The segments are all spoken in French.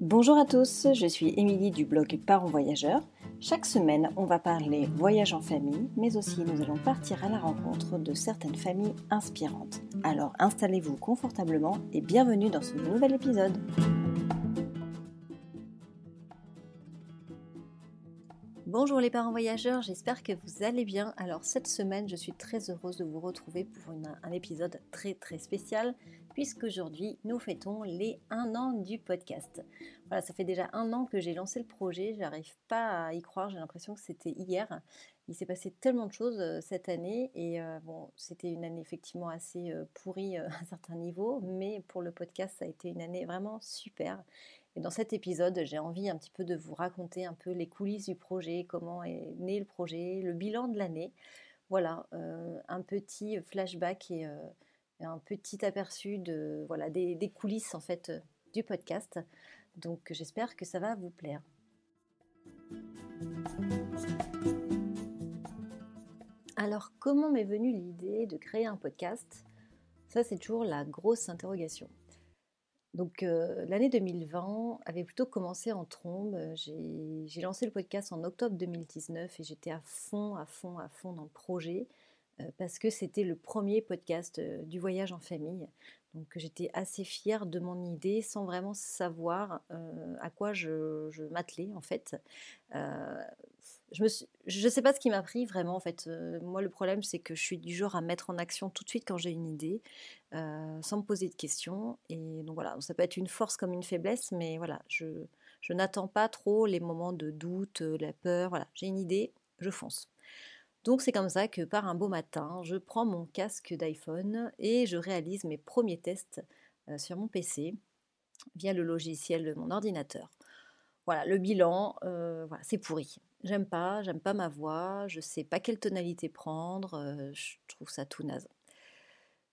Bonjour à tous, je suis Émilie du blog Parents Voyageurs. Chaque semaine, on va parler voyage en famille, mais aussi nous allons partir à la rencontre de certaines familles inspirantes. Alors installez-vous confortablement et bienvenue dans ce nouvel épisode. Bonjour les parents voyageurs, j'espère que vous allez bien. Alors cette semaine, je suis très heureuse de vous retrouver pour un épisode très très spécial puisqu'aujourd'hui nous fêtons les 1 an du podcast. Voilà, ça fait déjà un an que j'ai lancé le projet, j'arrive pas à y croire, j'ai l'impression que c'était hier. Il s'est passé tellement de choses euh, cette année et euh, bon, c'était une année effectivement assez euh, pourrie à un certain niveau, mais pour le podcast, ça a été une année vraiment super. Et dans cet épisode, j'ai envie un petit peu de vous raconter un peu les coulisses du projet, comment est né le projet, le bilan de l'année. Voilà, un petit flashback et un petit aperçu de voilà des, coulisses en fait euh, du podcast. Donc j'espère que ça va vous plaire. Alors comment m'est venue l'idée de créer un podcast? Ça c'est toujours la grosse interrogation. Donc euh, l'année 2020 avait plutôt commencé en trombe. J'ai lancé le podcast en octobre 2019 et j'étais à fond, à fond, à fond dans le projet parce que c'était le premier podcast euh, du voyage en famille. Donc j'étais assez fière de mon idée sans vraiment savoir à quoi je, m'attelais en fait je ne sais pas ce qui m'a pris vraiment en fait. Euh, moi le problème c'est que je suis du genre à mettre en action tout de suite quand j'ai une idée, euh, sans me poser de questions. Et donc voilà, ça peut être une force comme une faiblesse, mais voilà, je, je n'attends pas trop les moments de doute, euh, la peur. Voilà, j'ai une idée, je fonce. Donc c'est comme ça que par un beau matin, je prends mon casque d'iPhone et je réalise mes premiers tests sur mon PC via le logiciel de mon ordinateur. Voilà, le bilan, c'est pourri. J'aime pas, j'aime pas ma voix, je sais pas quelle tonalité prendre, je trouve ça tout naze.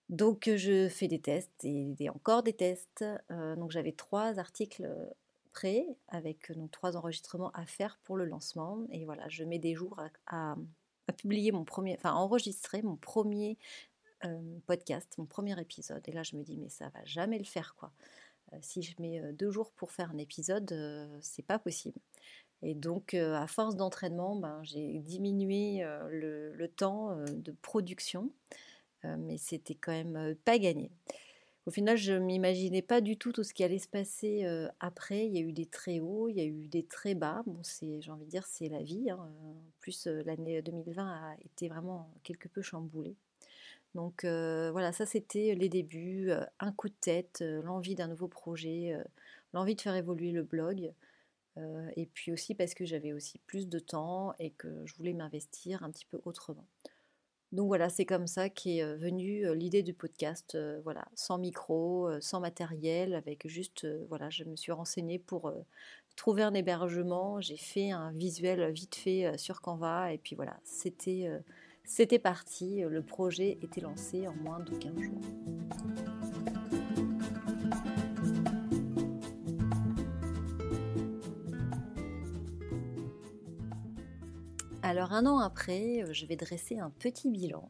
Donc je fais des tests et, encore des tests. Donc j'avais trois articles prêts avec donc, trois enregistrements à faire pour le lancement. Et voilà, je mets des jours à, publier mon premier, enfin enregistrer mon premier podcast, mon premier épisode. Et là je me dis mais ça va jamais le faire quoi. si je mets deux jours pour faire un épisode, c'est pas possible. Et donc, à force d'entraînement, ben, j'ai diminué le, temps de production, mais c'était quand même pas gagné. Au final, je ne m'imaginais pas du tout tout ce qui allait se passer après. Il y a eu des très hauts, il y a eu des très bas. Bon, c'est, j'ai envie de dire, c'est la vie. Hein. En plus, l'année 2020 a été vraiment quelque peu chamboulée. Donc voilà, ça c'était les débuts, un coup de tête, l'envie d'un nouveau projet, l'envie de faire évoluer le blog. Euh, et puis aussi parce que j'avais aussi plus de temps et que je voulais m'investir un petit peu autrement. Donc voilà, c'est comme ça qu'est venue l'idée du podcast, voilà, sans micro, sans matériel, avec juste, voilà, je me suis renseignée pour trouver un hébergement, j'ai fait un visuel vite fait sur Canva, et puis voilà, c'était, c'était parti, le projet était lancé en moins de 15 jours. Alors un an après, euh, je vais dresser un petit bilan.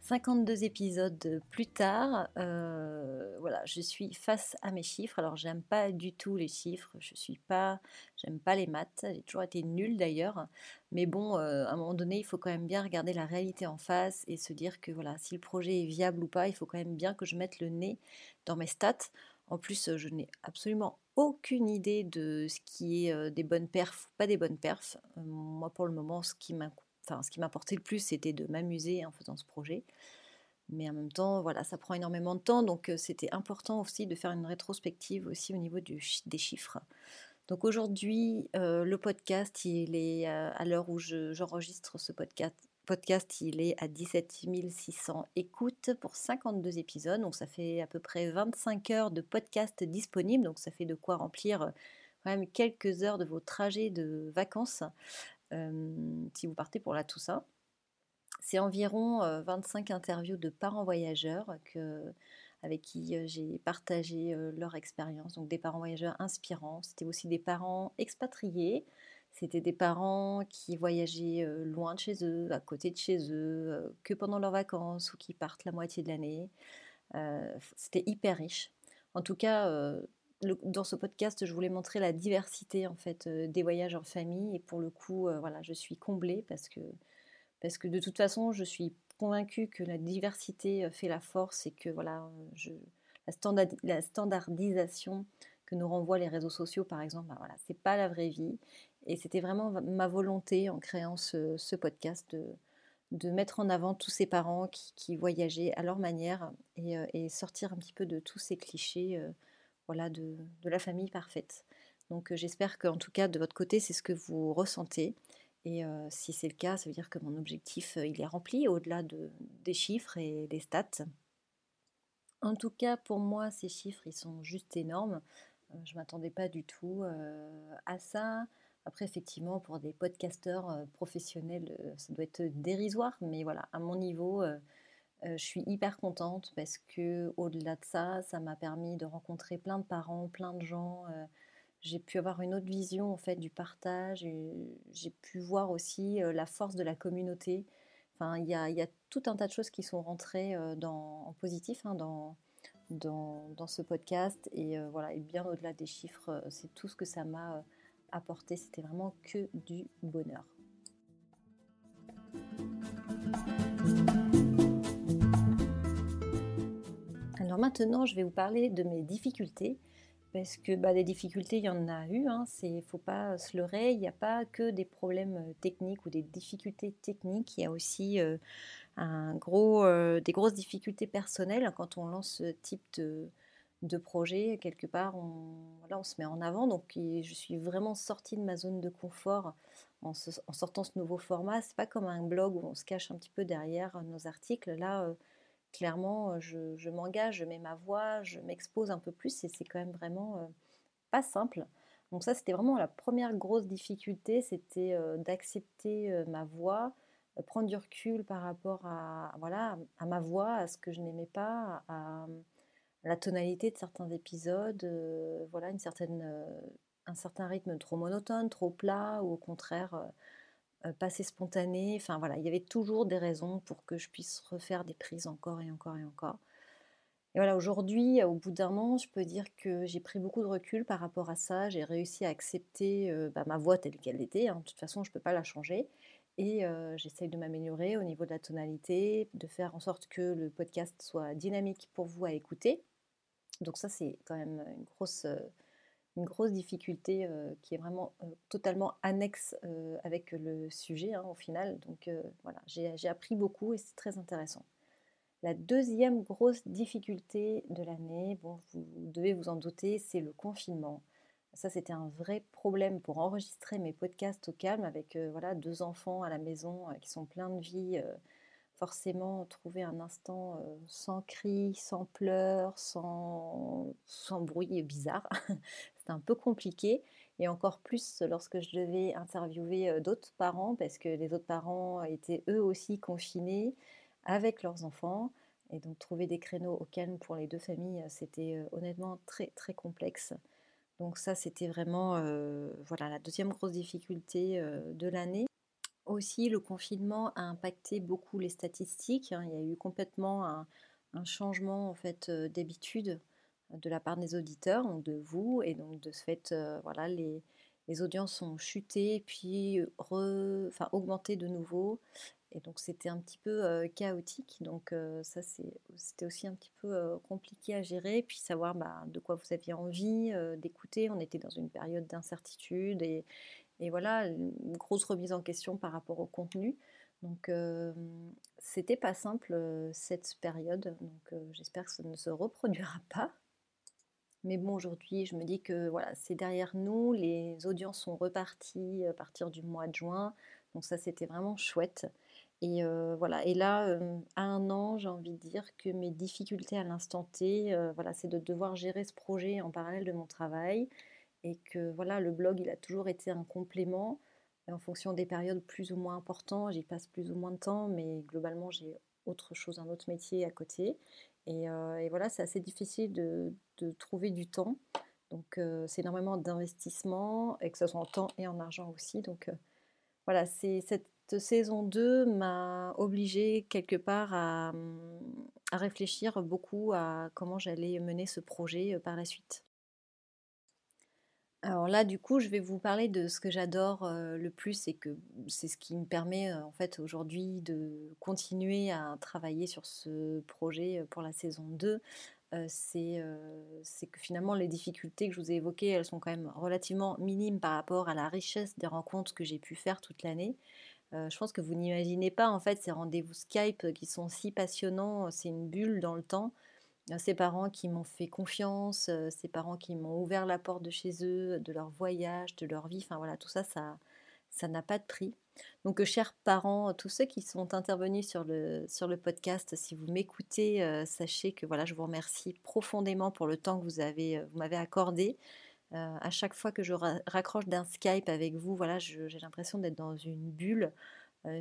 52 épisodes plus tard, euh, voilà, je suis face à mes chiffres. Alors j'aime pas du tout les chiffres, je suis pas, j'aime pas les maths, j'ai toujours été nulle d'ailleurs. Mais bon, euh, à un moment donné, il faut quand même bien regarder la réalité en face et se dire que voilà, si le projet est viable ou pas, il faut quand même bien que je mette le nez dans mes stats. En plus, je n'ai absolument aucune idée de ce qui est des bonnes perfs ou pas des bonnes perfs. moi, pour le moment, ce qui m'importait le plus, c'était de m'amuser en faisant ce projet. Mais en même temps, voilà, ça prend énormément de temps, donc c'était important aussi de faire une rétrospective aussi au niveau des chiffres. Donc aujourd'hui, le podcast, il est à l'heure où j'enregistre ce podcast, podcast, il est à 17 600 écoutes pour 52 épisodes. Donc ça fait à peu près 25 heures de podcast disponible. Donc ça fait de quoi remplir euh, quand même quelques heures de vos trajets de vacances euh, si vous partez pour la Toussaint. C'est environ 25 euh, interviews de parents voyageurs avec qui j'ai partagé leur expérience. Donc des parents voyageurs inspirants. C'était aussi des parents expatriés c'était des parents qui voyageaient loin de chez eux, à côté de chez eux, que pendant leurs vacances ou qui partent la moitié de l'année. C'était hyper riche. En tout cas, dans ce podcast, je voulais montrer la diversité en fait des voyages en famille et pour le coup, voilà, je suis comblée parce que parce que de toute façon, je suis convaincue que la diversité fait la force et que voilà, la standardisation que nous renvoient les réseaux sociaux, par exemple, ben voilà, c'est pas la vraie vie. Et c'était vraiment ma volonté en créant ce, podcast de, de, mettre en avant tous ces parents qui, voyageaient à leur manière et, sortir un petit peu de tous ces clichés voilà, de, la famille parfaite. Donc j'espère qu'en tout cas de votre côté c'est ce que vous ressentez. Et si c'est le cas, ça veut dire que mon objectif il est rempli au-delà de, des chiffres et des stats. En tout cas, pour moi, ces chiffres, ils sont juste énormes. je ne m'attendais pas du tout à ça. Après, effectivement, pour des podcasteurs professionnels, ça doit être dérisoire. Mais voilà, à mon niveau, je suis hyper contente parce que au-delà de ça, ça m'a permis de rencontrer plein de parents, plein de gens. j'ai pu avoir une autre vision en fait du partage. J'ai pu voir aussi la force de la communauté. Enfin, il y a, tout un tas de choses qui sont rentrées dans, en positif hein, dans, dans, ce podcast. Et voilà, et bien au-delà des chiffres, c'est tout ce que ça m'a apporté. C'était vraiment que du bonheur. Alors maintenant, je vais vous parler de mes difficultés, parce que bah, des difficultés, il y en a eu, hein, il ne faut pas se leurrer, il n'y a pas que des problèmes euh, techniques ou des difficultés techniques, il y a aussi euh, un gros, euh, des grosses difficultés personnelles quand on lance ce type de, de projet. Quelque part, on, on se met en avant, donc je suis vraiment sortie de ma zone de confort en, sortant ce nouveau format. C'est pas comme un blog où on se cache un petit peu derrière nos articles. Là, clairement, euh, je, m'engage, je mets ma voix, je m'expose un peu plus et c'est quand même vraiment euh, pas simple. Donc ça, c'était vraiment la première grosse difficulté, c'était euh, d'accepter ma voix, prendre du recul par rapport à, voilà, à ma voix, à ce que je n'aimais pas, la tonalité de certains épisodes, voilà, une certaine, un certain rythme trop monotone, trop plat, ou au contraire euh, passer spontané. Enfin voilà, il y avait toujours des raisons pour que je puisse refaire des prises encore et encore et encore. Et voilà, aujourd'hui, au bout d'un an, je peux dire que j'ai pris beaucoup de recul par rapport à ça. J'ai réussi à accepter euh, bah, ma voix telle qu'elle était. Hein. De toute façon, je ne peux pas la changer. Et euh, j'essaye de m'améliorer au niveau de la tonalité, de faire en sorte que le podcast soit dynamique pour vous à écouter. Donc ça, c'est quand même une grosse une grosse difficulté euh, qui est vraiment euh, totalement annexe euh, avec le sujet hein, au final. Donc voilà, j'ai appris beaucoup et c'est très intéressant. La deuxième grosse difficulté de l'année, bon, vous, devez vous en douter, c'est le confinement. Ça, c'était un vrai problème pour enregistrer mes podcasts au calme avec voilà deux enfants à la maison qui sont pleins de vie forcément trouver un instant sans cris, sans pleurs, sans, sans bruit bizarre. C'était un peu compliqué. Et encore plus lorsque je devais interviewer d'autres parents, parce que les autres parents étaient eux aussi confinés avec leurs enfants. Et donc trouver des créneaux au calme pour les deux familles, c'était honnêtement très très complexe. Donc ça, c'était vraiment voilà, la deuxième grosse difficulté de l'année. Aussi, le confinement a impacté beaucoup les statistiques. Hein. Il y a eu complètement un, changement en fait euh, d'habitude de la part des auditeurs, de vous, et donc de ce fait, euh, voilà, les, audiences ont chuté, puis re, enfin, augmenté de nouveau. Et donc c'était un petit peu euh, chaotique. Donc ça, c'était aussi un petit peu compliqué à gérer, puis savoir bah, de quoi vous aviez envie d'écouter. On était dans une période d'incertitude et, et voilà, une grosse remise en question par rapport au contenu. Donc c'était pas simple cette période, donc j'espère que ça ne se reproduira pas. Mais bon, aujourd'hui, je me dis que voilà, c'est derrière nous, les audiences sont reparties à partir du mois de juin, donc ça c'était vraiment chouette. Et voilà, et là, à un an, j'ai envie de dire que mes difficultés à l'instant T, voilà, c'est de devoir gérer ce projet en parallèle de mon travail, et que voilà, le blog, il a toujours été un complément. en fonction des périodes plus ou moins importantes, j'y passe plus ou moins de temps, mais globalement, j'ai autre chose, un autre métier à côté. Et, euh, voilà, c'est assez difficile de, trouver du temps. Donc, euh, c'est énormément d'investissement, et que ce soit en temps et en argent aussi. Donc, euh, voilà, c'est cette saison 2 m'a obligée quelque part à, à réfléchir beaucoup à comment j'allais mener ce projet par la suite. Alors là, du coup, je vais vous parler de ce que j'adore le plus et que c'est ce qui me permet en fait aujourd'hui de continuer à travailler sur ce projet pour la saison 2. c'est que finalement les difficultés que je vous ai évoquées, elles sont quand même relativement minimes par rapport à la richesse des rencontres que j'ai pu faire toute l'année. je pense que vous n'imaginez pas en fait ces rendez-vous Skype qui sont si passionnants, c'est une bulle dans le temps ces parents qui m'ont fait confiance, ces parents qui m'ont ouvert la porte de chez eux, de leur voyage, de leur vie, enfin voilà, tout ça, ça n'a pas de prix. Donc, chers parents, tous ceux qui sont intervenus sur le, sur le podcast, si vous m'écoutez, sachez que voilà, je vous remercie profondément pour le temps que vous avez, vous m'avez accordé. à chaque fois que je raccroche d'un Skype avec vous, voilà, j'ai l'impression d'être dans une bulle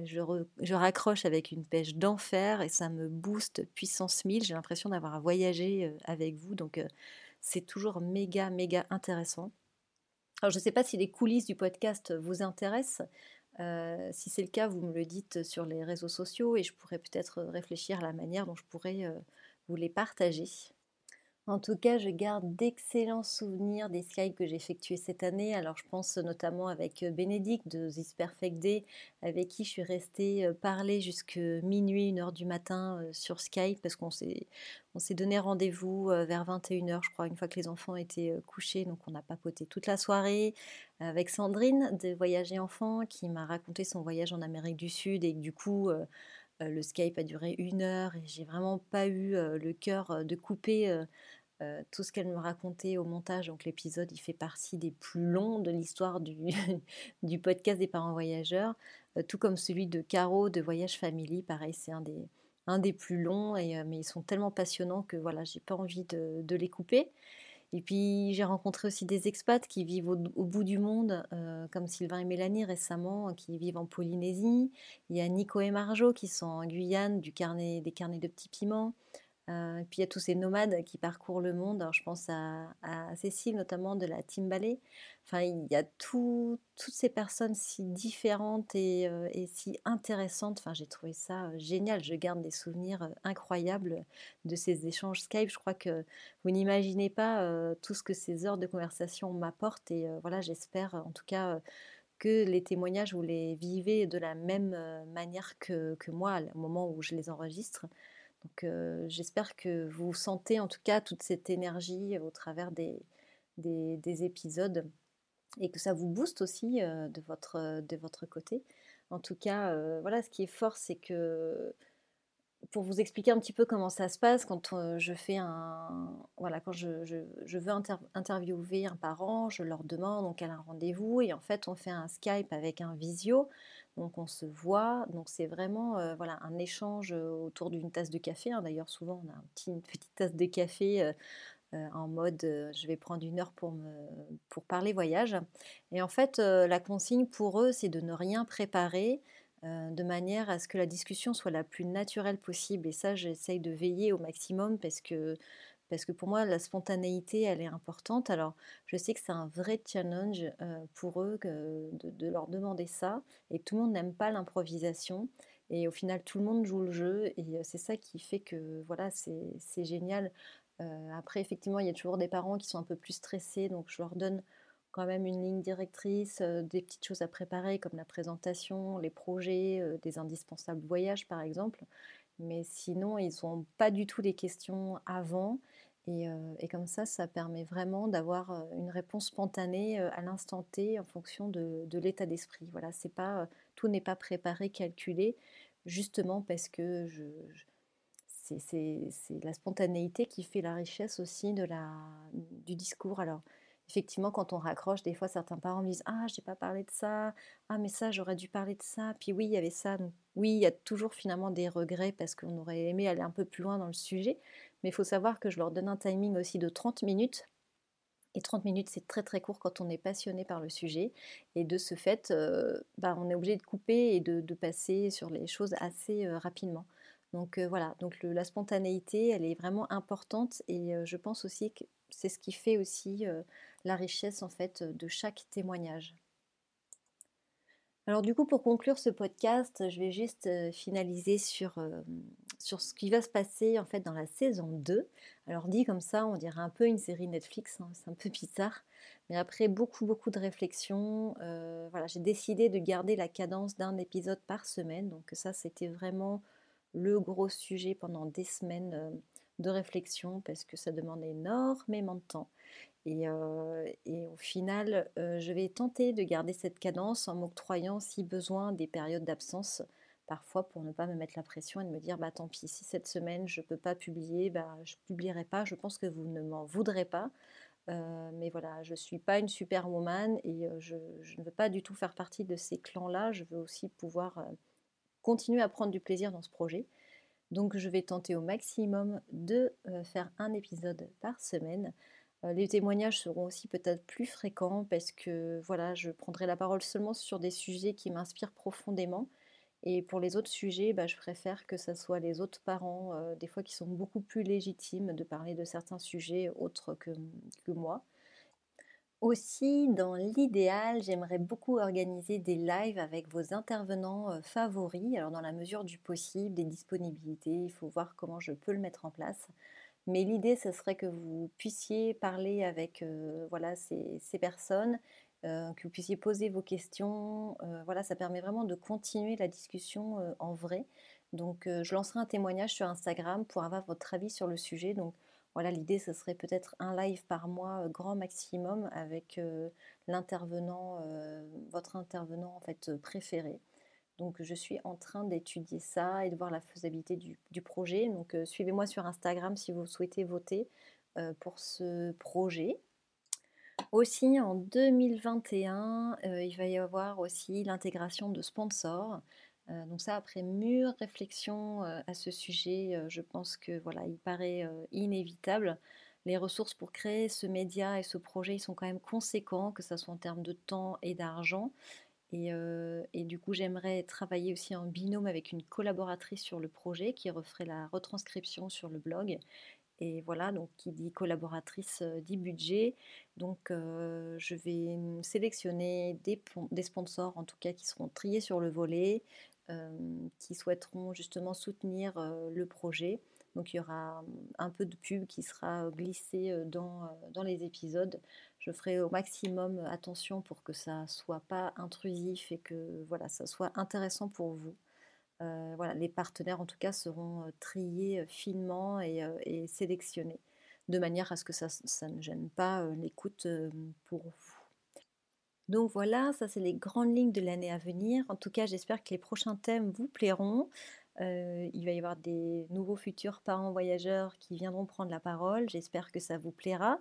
je, raccroche avec une pêche d'enfer et ça me booste puissance 1000. J'ai l'impression d'avoir voyagé avec vous. Donc c'est toujours méga, méga intéressant. Alors je ne sais pas si les coulisses du podcast vous intéressent. si c'est le cas, vous me le dites sur les réseaux sociaux et je pourrais peut-être réfléchir à la manière dont je pourrais vous les partager. En tout cas, je garde d'excellents souvenirs des Skype que j'ai effectués cette année. Alors, je pense notamment avec euh, Bénédicte de This Perfect Day, avec qui je suis restée euh, parler jusque minuit, 1h du matin euh, sur Skype, parce qu'on s'est, on s'est donné rendez-vous vers 21h, je crois, une fois que les enfants étaient couchés. Donc, on a papoté toute la soirée. Avec Sandrine de Voyager Enfants, qui m'a raconté son voyage en Amérique du Sud et du coup. Le Skype a duré une heure et j'ai vraiment pas eu le cœur de couper tout ce qu'elle me racontait au montage, donc l'épisode, il fait partie des plus longs de l'histoire du, podcast des parents voyageurs, tout comme celui de Caro de Voyage Family, pareil, c'est un des, plus longs, et, mais ils sont tellement passionnants que voilà, j'ai pas envie de, les couper. Et puis j'ai rencontré aussi des expats qui vivent au, bout du monde, comme Sylvain et Mélanie récemment, qui vivent en Polynésie. Il y a Nico et Marjo qui sont en Guyane, du carnet, des carnets de petits piments. Euh, puis il y a tous ces nomades qui parcourent le monde. Alors, je pense à, Cécile notamment de la Team Ballet. Enfin, il y a toutes ces personnes si différentes et, euh, si intéressantes. Enfin, j'ai trouvé ça euh, génial. Je garde des souvenirs incroyables de ces échanges Skype. Je crois que vous n'imaginez pas tout ce que ces heures de conversation m'apportent. Et voilà, j'espère en tout cas que les témoignages, vous les vivez de la même manière que moi au moment où je les enregistre. Donc euh, j'espère que vous sentez en tout cas toute cette énergie au travers des, des, épisodes et que ça vous booste aussi euh, de, votre, de votre côté. En tout cas, euh, voilà, ce qui est fort, c'est que pour vous expliquer un petit peu comment ça se passe, quand je fais un. Voilà, quand je, je, veux interviewer un parent, je leur demande donc a un rendez-vous et en fait, on fait un Skype avec un visio. Donc on se voit, donc c'est vraiment euh, voilà, un échange euh, autour d'une tasse de café. Hein. D'ailleurs souvent on a une petite tasse de café euh, en mode je vais prendre une heure pour, pour parler voyage. Et en fait la consigne pour eux c'est de ne rien préparer de manière à ce que la discussion soit la plus naturelle possible. Et ça j'essaye de veiller au maximum parce que parce que pour moi, la spontanéité, elle est importante. Alors, je sais que c'est un vrai challenge euh, pour eux de, leur demander ça, et tout le monde n'aime pas l'improvisation. Et au final, tout le monde joue le jeu, et euh, c'est ça qui fait que voilà, c'est génial. Euh, après, effectivement, il y a toujours des parents qui sont un peu plus stressés, donc je leur donne quand même une ligne directrice, des petites choses à préparer comme la présentation, les projets, des indispensables voyages par exemple. Mais sinon, ils n'ont pas du tout les questions avant. Euh, et, comme ça, ça permet vraiment d'avoir une réponse spontanée à l'instant T en fonction de, l'état d'esprit. Voilà, c'est pas, tout n'est pas préparé, calculé, justement parce que je, c'est la spontanéité qui fait la richesse aussi de la, du discours. Alors, effectivement, quand on raccroche, des fois, certains parents me disent Ah, j'ai pas parlé de ça. Ah, mais ça, j'aurais dû parler de ça. Puis oui, il y avait ça. oui, il y a toujours finalement des regrets parce qu'on aurait aimé aller un peu plus loin dans le sujet. Mais il faut savoir que je leur donne un timing aussi de 30 minutes. Et 30 minutes, c'est très très court quand on est passionné par le sujet. Et de ce fait, euh, bah, on est obligé de couper et de, passer sur les choses assez euh, rapidement. Donc euh, voilà, donc la spontanéité, elle est vraiment importante et je pense aussi que c'est ce qui fait aussi la richesse en fait de chaque témoignage. Alors du coup, pour conclure ce podcast, je vais juste finaliser sur ce qui va se passer en fait dans la saison 2. Alors dit comme ça, on dirait un peu une série Netflix, hein, c'est un peu bizarre. Mais après beaucoup beaucoup de réflexions, voilà, j'ai décidé de garder la cadence d'un épisode par semaine. Donc ça, c'était vraiment le gros sujet pendant des semaines de réflexion parce que ça demande énormément de temps. Et, euh, et au final, je vais tenter de garder cette cadence en m'octroyant, si besoin, des périodes d'absence parfois pour ne pas me mettre la pression et de me dire bah tant pis si cette semaine je ne peux pas publier bah je publierai pas je pense que vous ne m'en voudrez pas. Euh, mais voilà je suis pas une superwoman et euh, je, ne veux pas du tout faire partie de ces clans là je veux aussi pouvoir euh, continuer à prendre du plaisir dans ce projet donc je vais tenter au maximum de faire un épisode par semaine les témoignages seront aussi peut-être plus fréquents parce que voilà je prendrai la parole seulement sur des sujets qui m'inspirent profondément et pour les autres sujets, bah, je préfère que ce soit les autres parents, euh, des fois qui sont beaucoup plus légitimes de parler de certains sujets autres que moi. Aussi, dans l'idéal, j'aimerais beaucoup organiser des lives avec vos intervenants favoris. Alors, dans la mesure du possible, des disponibilités, il faut voir comment je peux le mettre en place. Mais l'idée, ce serait que vous puissiez parler avec voilà, ces, personnes que vous puissiez poser vos questions. Voilà, ça permet vraiment de continuer la discussion en vrai. Donc, je lancerai un témoignage sur Instagram pour avoir votre avis sur le sujet. Donc, voilà, l'idée, ce serait peut-être un live par mois, grand maximum, avec l'intervenant, votre intervenant en fait préféré. Donc, je suis en train d'étudier ça et de voir la faisabilité du, projet. Donc, suivez-moi sur Instagram si vous souhaitez voter pour ce projet. Aussi, en 2021, euh, il va y avoir aussi l'intégration de sponsors. Euh, donc ça, après mûre réflexion euh, à ce sujet, je pense que voilà, il paraît inévitable. Les ressources pour créer ce média et ce projet, sont quand même conséquents, que ce soit en termes de temps et d'argent. Et, du coup, j'aimerais travailler aussi en binôme avec une collaboratrice sur le projet qui referait la retranscription sur le blog et voilà, donc qui dit collaboratrice euh, dit budget. Donc euh, je vais sélectionner des, des, sponsors, en tout cas qui seront triés sur le volet, euh, qui souhaiteront justement soutenir le projet. Donc il y aura un peu de pub qui sera glissé dans, dans les épisodes. Je ferai au maximum attention pour que ça soit pas intrusif et que voilà, ça soit intéressant pour vous. Euh, voilà, les partenaires en tout cas seront euh, triés euh, finement et, sélectionnés de manière à ce que ça, ne gêne pas l'écoute pour vous. Donc voilà, ça c'est les grandes lignes de l'année à venir. En tout cas, j'espère que les prochains thèmes vous plairont. il va y avoir des nouveaux futurs parents voyageurs qui viendront prendre la parole. J'espère que ça vous plaira.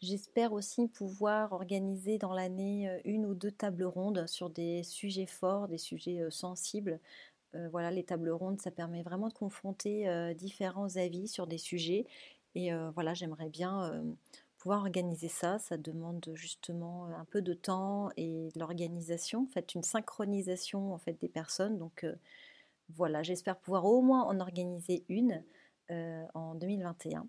J'espère aussi pouvoir organiser dans l'année une ou deux tables rondes sur des sujets forts, des sujets sensibles, euh, voilà, les tables rondes, ça permet vraiment de confronter euh, différents avis sur des sujets. Et euh, voilà, j'aimerais bien pouvoir organiser ça. Ça demande justement un peu de temps et l'organisation, fait, une synchronisation en fait des personnes. Donc voilà, j'espère pouvoir au moins en organiser une en 2021.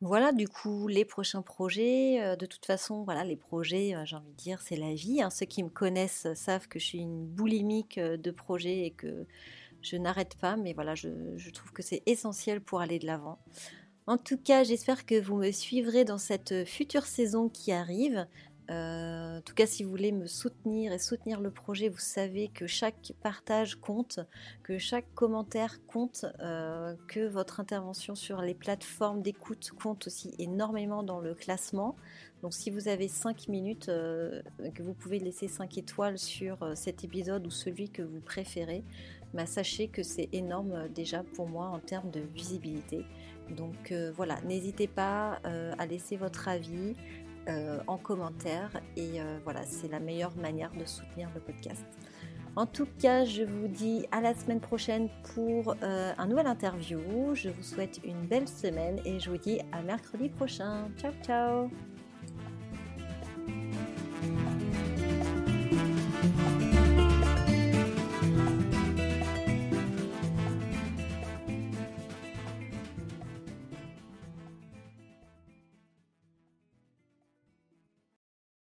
Voilà, du coup, les prochains projets. De toute façon, voilà, les projets, j'ai envie de dire, c'est la vie. Hein. Ceux qui me connaissent savent que je suis une boulimique de projets et que je n'arrête pas. Mais voilà, je trouve que c'est essentiel pour aller de l'avant. En tout cas, j'espère que vous me suivrez dans cette future saison qui arrive. Euh, en tout cas, si vous voulez me soutenir et soutenir le projet, vous savez que chaque partage compte, que chaque commentaire compte, euh, que votre intervention sur les plateformes d'écoute compte aussi énormément dans le classement. Donc si vous avez 5 minutes, euh, que vous pouvez laisser 5 étoiles sur cet épisode ou celui que vous préférez, bah, sachez que c'est énorme déjà pour moi en termes de visibilité. Donc voilà, n'hésitez pas à laisser votre avis, euh, en commentaire. Et euh, voilà, c'est la meilleure manière de soutenir le podcast. En tout cas, je vous dis à la semaine prochaine pour euh, un nouvel interview. Je vous souhaite une belle semaine et je vous dis à mercredi prochain. Ciao, ciao